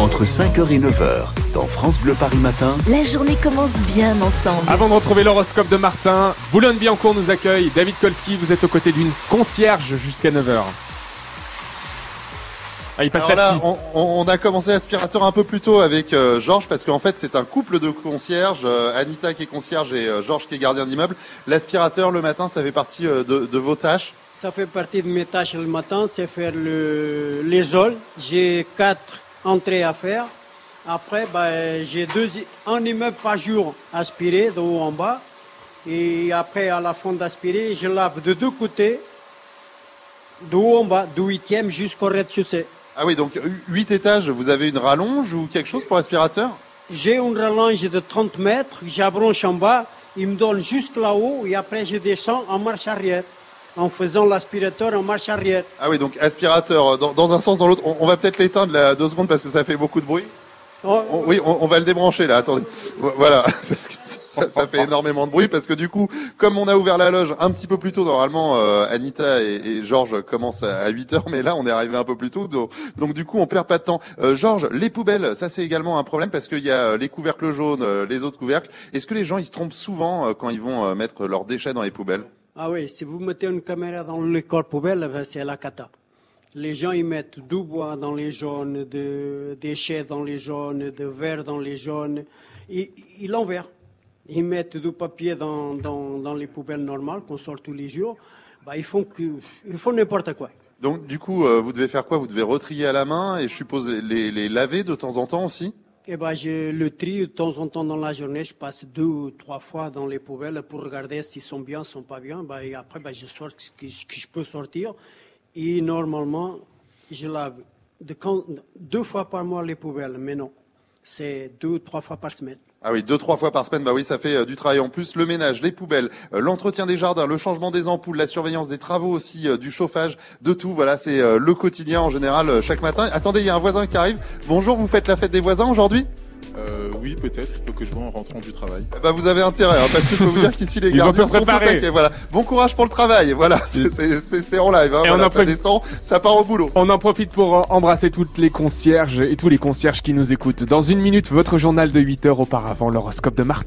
Entre 5h et 9h, dans France Bleu Paris Matin, La journée commence bien ensemble. Avant de retrouver l'horoscope de Martin, Boulogne-Billancourt nous accueille. David Kolski, vous êtes aux côtés d'une concierge jusqu'à 9h. Ah, il passe Alors là, on, a commencé l'aspirateur un peu plus tôt avec euh, Georges parce qu'en fait c'est un couple de concierges, euh, Anita qui est concierge et euh, Georges qui est gardien d'immeuble. L'aspirateur le matin ça fait partie euh, de, de vos tâches? Ça fait partie de mes tâches le matin, c'est faire le, les halls. J'ai quatre entrées à faire. Après, bah, j'ai deux, un immeuble par jour aspiré de haut en bas. Et après, à la fin d'aspirer, je lave de deux côtés, de haut en bas, du huitième jusqu'au rez-de-chaussée. Ah oui donc 8 étages, vous avez une rallonge ou quelque chose pour aspirateur J'ai une rallonge de 30 mètres, j'abranche en bas, il me donne jusque là-haut et après je descends en marche arrière, en faisant l'aspirateur en marche arrière. Ah oui donc aspirateur euh, dans, dans un sens dans l'autre. On, on va peut-être l'éteindre là deux secondes parce que ça fait beaucoup de bruit. Oh, On- oui, on, on va le débrancher là. Attendez, Vo- voilà, parce que ça, ça fait énormément de bruit. Parce que du coup, comme on a ouvert la loge un petit peu plus tôt, normalement, euh, Anita et, et Georges commencent à 8 heures, mais là, on est arrivé un peu plus tôt. Donc, donc, du coup, on perd pas de temps. Euh, Georges, les poubelles, ça c'est également un problème parce qu'il y a euh, les couvercles jaunes, euh, les autres couvercles. Est-ce que les gens ils se trompent souvent quand ils vont mettre leurs déchets dans les poubelles? Ah oui, si vous mettez une caméra dans le corps poubelle, ben, c'est la cata. Les gens, ils mettent du bois dans les jaunes, de déchets dans les jaunes, de verre dans les jaunes. Ils, l'envers. Ils mettent du papier dans, dans, les poubelles normales qu'on sort tous les jours. Bah, ils font font n'importe quoi. Donc, du coup, euh, vous devez faire quoi? Vous devez retrier à la main et je suppose les, les laver de temps en temps aussi? Eh ben, je le trie de temps en temps dans la journée. Je passe deux ou trois fois dans les poubelles pour regarder s'ils sont bien, s'ils sont pas bien. Ben, et après, ben, je sors ce que, je peux sortir. Et normalement, je lave deux fois par mois les poubelles. Mais non, c'est deux ou trois fois par semaine. Ah oui, deux trois fois par semaine, bah oui, ça fait euh, du travail en plus. Le ménage, les poubelles, euh, l'entretien des jardins, le changement des ampoules, la surveillance des travaux aussi, euh, du chauffage, de tout. Voilà, c'est le quotidien en général chaque matin. Attendez, il y a un voisin qui arrive. Bonjour, vous faites la fête des voisins aujourd'hui? Euh, oui, peut-être. Il faut que je vois en rentrant du travail. Bah vous avez intérêt, hein, parce que je peux vous dire qu'ici les Ils ont gardiens tout sont au préparé. taquet. Voilà, bon courage pour le travail. Voilà, c'est- en live. Hein, Et on voilà, en ça descend, ça part au boulot. On en profite pour euh, embrasser toutes les concierges et tous les concierges qui nous écoutent. Dans une minute, votre journal de 8h auparavant, l'horoscope de Martin.